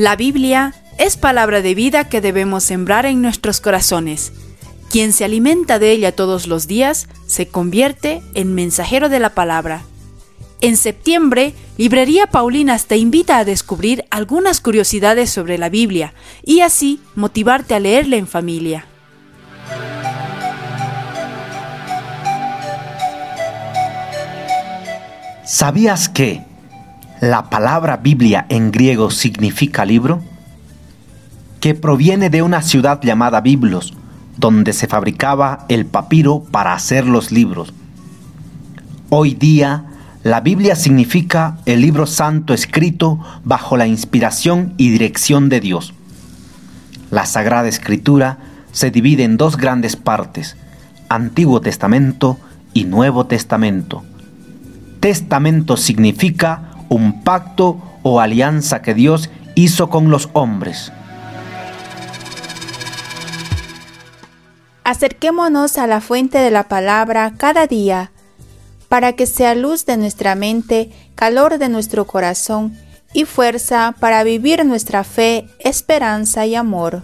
La Biblia es palabra de vida que debemos sembrar en nuestros corazones. Quien se alimenta de ella todos los días se convierte en mensajero de la palabra. En septiembre, Librería Paulinas te invita a descubrir algunas curiosidades sobre la Biblia y así motivarte a leerla en familia. ¿Sabías que la palabra Biblia en griego significa libro? Que proviene de una ciudad llamada Biblos, donde se fabricaba el papiro para hacer los libros. Hoy día, la Biblia significa el libro santo escrito bajo la inspiración y dirección de Dios. La Sagrada Escritura se divide en dos grandes partes, Antiguo Testamento y Nuevo Testamento. Testamento significa un pacto o alianza que Dios hizo con los hombres. Acerquémonos a la fuente de la palabra cada día, para que sea luz de nuestra mente, calor de nuestro corazón y fuerza para vivir nuestra fe, esperanza y amor.